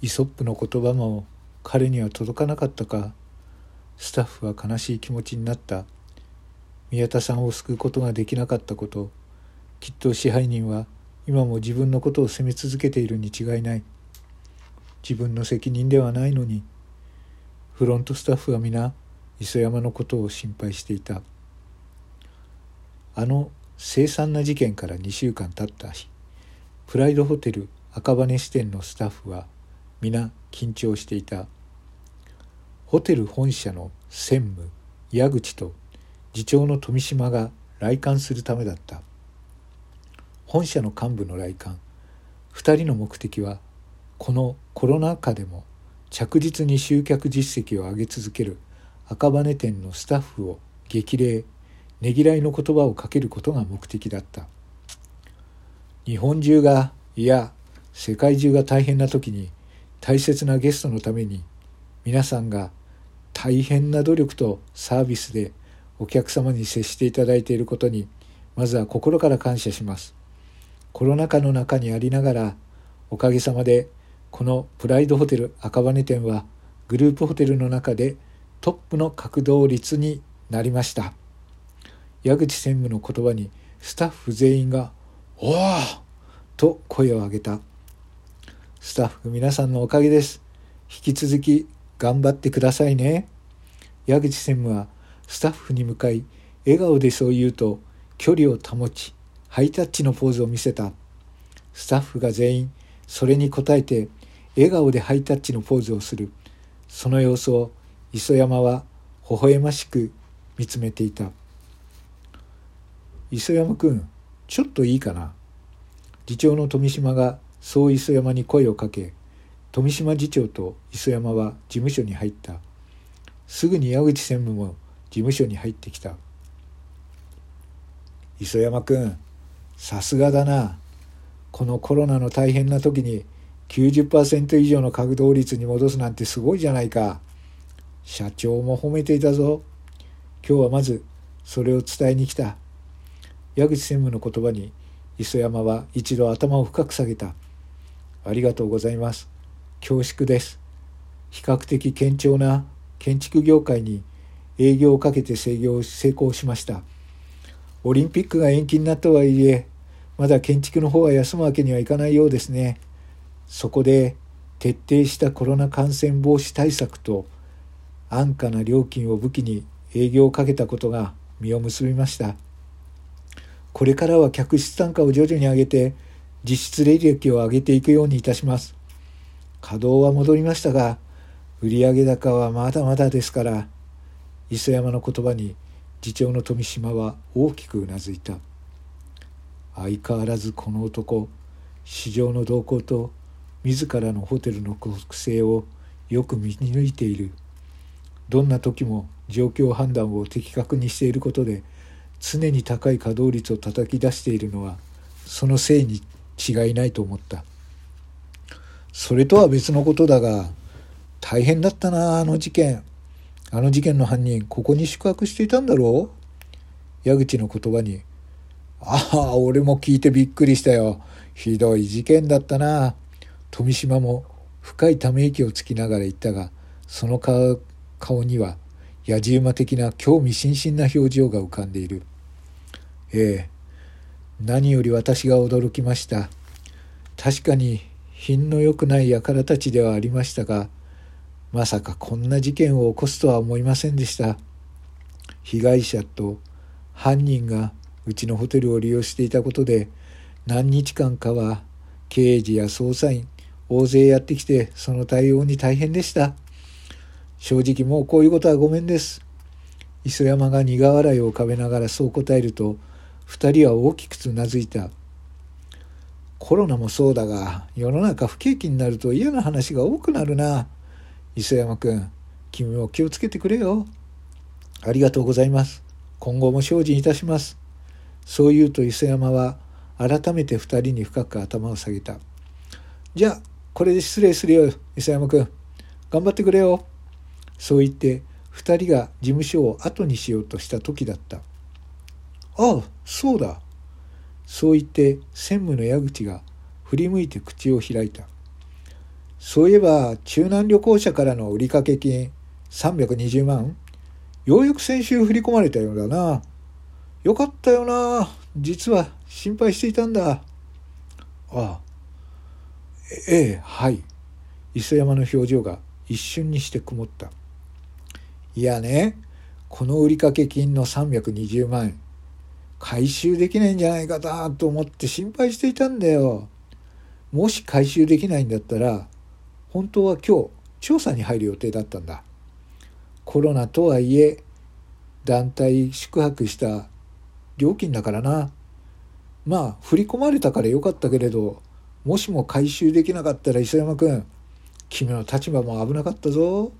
イソップの言葉も彼には届かなかったか。スタッフは悲しい気持ちになった。宮田さんを救うことができなかったこと。きっと支配人は今も自分のことを責め続けているに違いない。自分の責任ではないのに。フロントスタッフは皆磯山のことを心配していた。あの凄惨な事件から2週間経った日プライドホテル赤羽支店のスタッフは皆緊張していた。ホテル本社の専務矢口と次長の富島が来館するためだった。本社の幹部の来館2人の目的はこのコロナ禍でも着実に集客実績を上げ続ける赤羽店のスタッフを激励ねぎらいの言葉をかけることが目的だった。日本中がいや世界中が大変な時に大切なゲストのために皆さんが大変な努力とサービスでお客様に接していただいていることにまずは心から感謝します。コロナ禍の中にありながらおかげさまでこのプライドホテル赤羽店はグループホテルの中でトップの稼働率になりました。矢口専務の言葉にスタッフ全員が「おお!」と声を上げた。スタッフ皆さんのおかげです。引き続き頑張ってくださいね。矢口専務はスタッフに向かい笑顔でそう言うと距離を保ちハイタッチのポーズを見せた。スタッフが全員それに応えて笑顔でハイタッチのポーズをする。その様子を磯山は微笑ましく見つめていた。磯山君ちょっといいかな。次長の富島がそう磯山に声をかけ富島次長と磯山は事務所に入った。すぐに矢口専務も事務所に入ってきた。磯山君さすがだな。このコロナの大変な時に90%以上の稼働率に戻すなんてすごいじゃないか。社長も褒めていたぞ。今日はまずそれを伝えに来た。矢口専務の言葉に磯山は一度頭を深く下げた。ありがとうございます。恐縮です。比較的堅調な建築業界に営業をかけて制御成功しました。オリンピックが延期になったはいえまだ建築の方は休むわけにはいかないようですね。そこで徹底したコロナ感染防止対策と安価な料金を武器に営業をかけたことが実を結びました。これからは客室単価を徐々に上げて実質利益を上げていくようにいたします。稼働は戻りましたが売上高はまだまだですから磯山の言葉に次長の富島は大きくうなずいた。相変わらずこの男市場の動向と自らのホテルの国性をよく見抜いている。どんな時も状況判断を的確にしていることで常に高い稼働率を叩き出しているのはそのせいに違いないと思った。それとは別のことだが大変だったなあの事件。あの事件の犯人ここに宿泊していたんだろう？矢口の言葉に「ああ俺も聞いてびっくりしたよ。ひどい事件だったな」富島も深いため息をつきながら言ったがその顔には野じ馬的な興味津々な表情が浮かんでいる。ええ。何より私が驚きました。確かに品の良くない輩たちではありましたがまさかこんな事件を起こすとは思いませんでした。被害者と犯人がうちのホテルを利用していたことで何日間かは刑事や捜査員大勢やってきてその対応に大変でした。正直もうこういうことはごめんです。磯山が苦笑いを浮かべながらそう答えると二人は大きくつなずいた。コロナもそうだが世の中不景気になると嫌な話が多くなるな。磯山君君も気をつけてくれよ。ありがとうございます。今後も精進いたします。そう言うと磯山は改めて二人に深く頭を下げた。じゃあこれで失礼するよ磯山君頑張ってくれよ。そう言って二人が事務所を後にしようとした時だった。ああそうだそう言って専務の矢口が振り向いて口を開いたそういえば中南旅行者からの売掛金320万ようやく先週振り込まれたようだな。よかったよな。実は心配していたんだ。ああ。ええ、はい。磯山の表情が一瞬にして曇った。いやね、この売掛金の320万、回収できないんじゃないかなと思って心配していたんだよ。もし回収できないんだったら、本当は今日調査に入る予定だったんだ。コロナとはいえ、団体宿泊した料金だからな。まあ、振り込まれたからよかったけれど、もしも回収できなかったら磯山君、君の立場も危なかったぞ。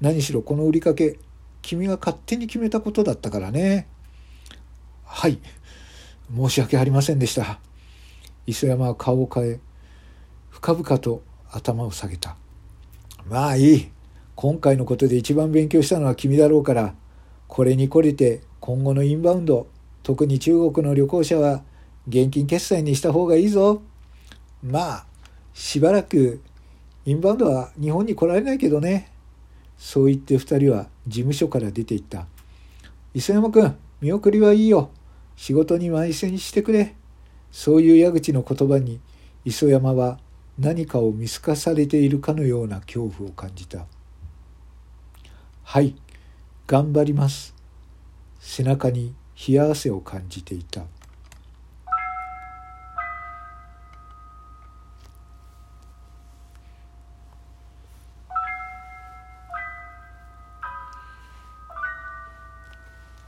何しろこの売りかけ、君が勝手に決めたことだったからね。はい、申し訳ありませんでした。磯山は顔を変え、深々と頭を下げた。まあいい。今回のことで一番勉強したのは君だろうから、これに懲りて今後のインバウンド、特に中国の旅行者は現金決済にした方がいいぞ。まあ、しばらくインバウンドは日本に来られないけどね。そう言って二人は事務所から出て行った。磯山君、見送りはいいよ。仕事に邁線してくれ。そういう矢口の言葉に磯山は何かを見透かされているかのような恐怖を感じた。はい、頑張ります。背中に冷や汗を感じていた。あ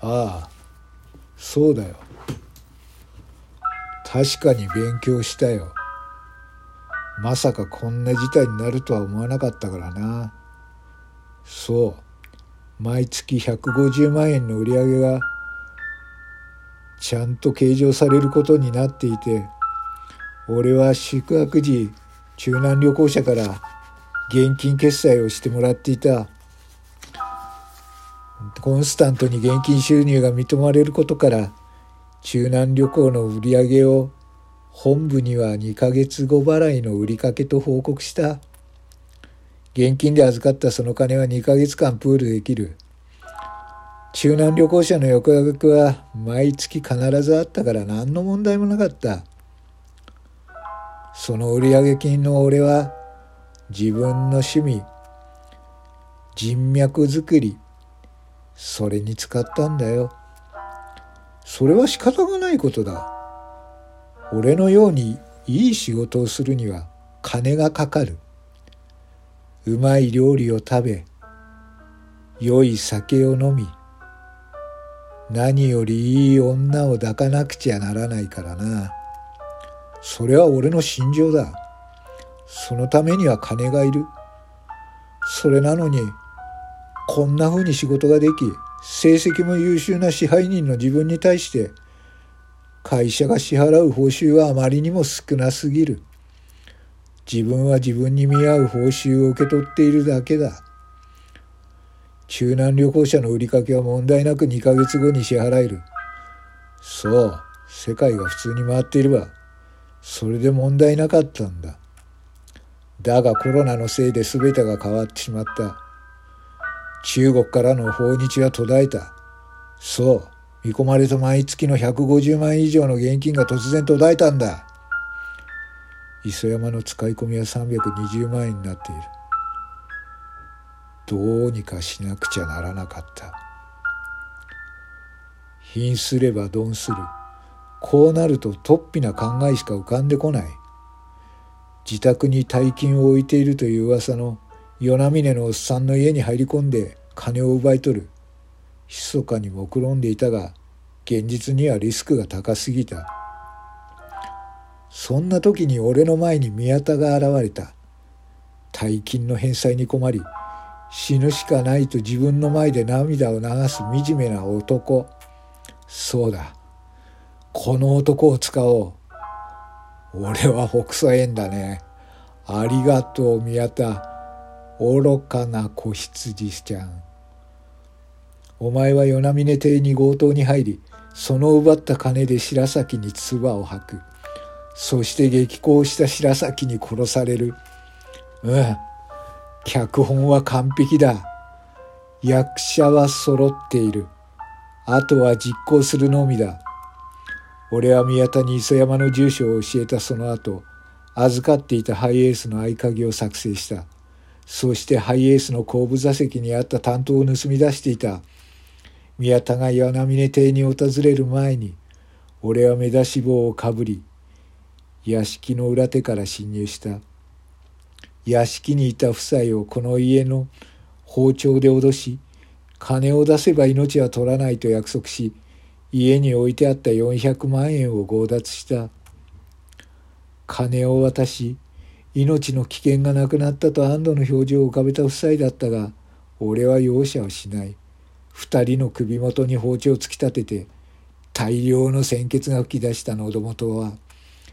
あ、そうだよ。確かに勉強したよ。まさかこんな事態になるとは思わなかったからな。そう。毎月150万円の売り上げがちゃんと計上されることになっていて俺は宿泊時中南旅行者から現金決済をしてもらっていたコンスタントに現金収入が認められることから中南旅行の売り上げを本部には2ヶ月後払いの売りかけと報告した。現金で預かったその金は2ヶ月間プールできる。中南旅行者の横額は毎月必ずあったから何の問題もなかった。その売上金の俺は自分の趣味、人脈作り、それに使ったんだよ。それは仕方がないことだ。俺のようにいい仕事をするには金がかかる。うまい料理を食べ、良い酒を飲み、何よりいい女を抱かなくちゃならないからな。それは俺の心情だ。そのためには金がいる。それなのに、こんな風に仕事ができ、成績も優秀な支配人の自分に対して、会社が支払う報酬はあまりにも少なすぎる。自分は自分に見合う報酬を受け取っているだけだ。中南旅行者の売りかけは問題なく2ヶ月後に支払える。そう、世界が普通に回っていれば、それで問題なかったんだ。だがコロナのせいで全てが変わってしまった。中国からの訪日は途絶えた。そう、見込まれた毎月の150万以上の現金が突然途絶えたんだ。磯山の使い込みは320万円になっているどうにかしなくちゃならなかった貧すれば鈍するこうなると突飛な考えしか浮かんでこない自宅に大金を置いているという噂の与那峰のおっさんの家に入り込んで金を奪い取る密かに目論んでいたが現実にはリスクが高すぎたそんな時に俺の前に宮田が現れた。大金の返済に困り、死ぬしかないと自分の前で涙を流す惨めな男。そうだ。この男を使おう。俺は北斎縁だね。ありがとう宮田。愚かな子羊ちゃん。お前は与那峰邸に強盗に入り、その奪った金で白崎に唾を吐く。そして激高した白崎に殺される。うん脚本は完璧だ役者は揃っているあとは実行するのみだ俺は宮田に磯山の住所を教えたその後預かっていたハイエースの合鍵を作成したそしてハイエースの後部座席にあった担当を盗み出していた。宮田が岩波峰邸に訪れる前に俺は目出し帽をかぶり屋敷の裏手から侵入した。屋敷にいた夫妻をこの家の包丁で脅し金を出せば命は取らないと約束し家に置いてあった400万円を強奪した。金を渡し命の危険がなくなったと安堵の表情を浮かべた夫妻だったが俺は容赦はしない。二人の首元に包丁を突き立てて大量の鮮血が噴き出した喉元は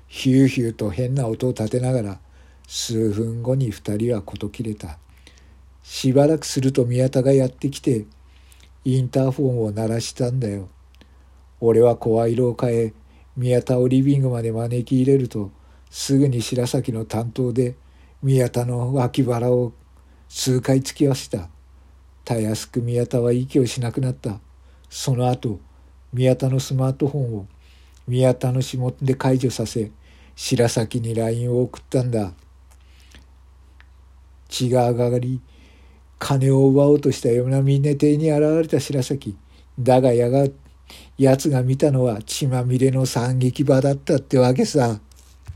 ヒューヒューと変な音を立てながら数分後に二人は事切れた。しばらくすると宮田がやってきてインターフォンを鳴らしたんだよ。俺は声色を変え宮田をリビングまで招き入れるとすぐに白崎の担当で宮田の脇腹を数回突き合わせた。たやすく宮田は息をしなくなった。その後宮田のスマートフォンを宮田の指紋で解除させ白崎に LINE を送ったんだ。血が上がり金を奪おうとしたような峰邸に現れた白崎。だがやが奴が見たのは血まみれの惨劇場だったってわけさ。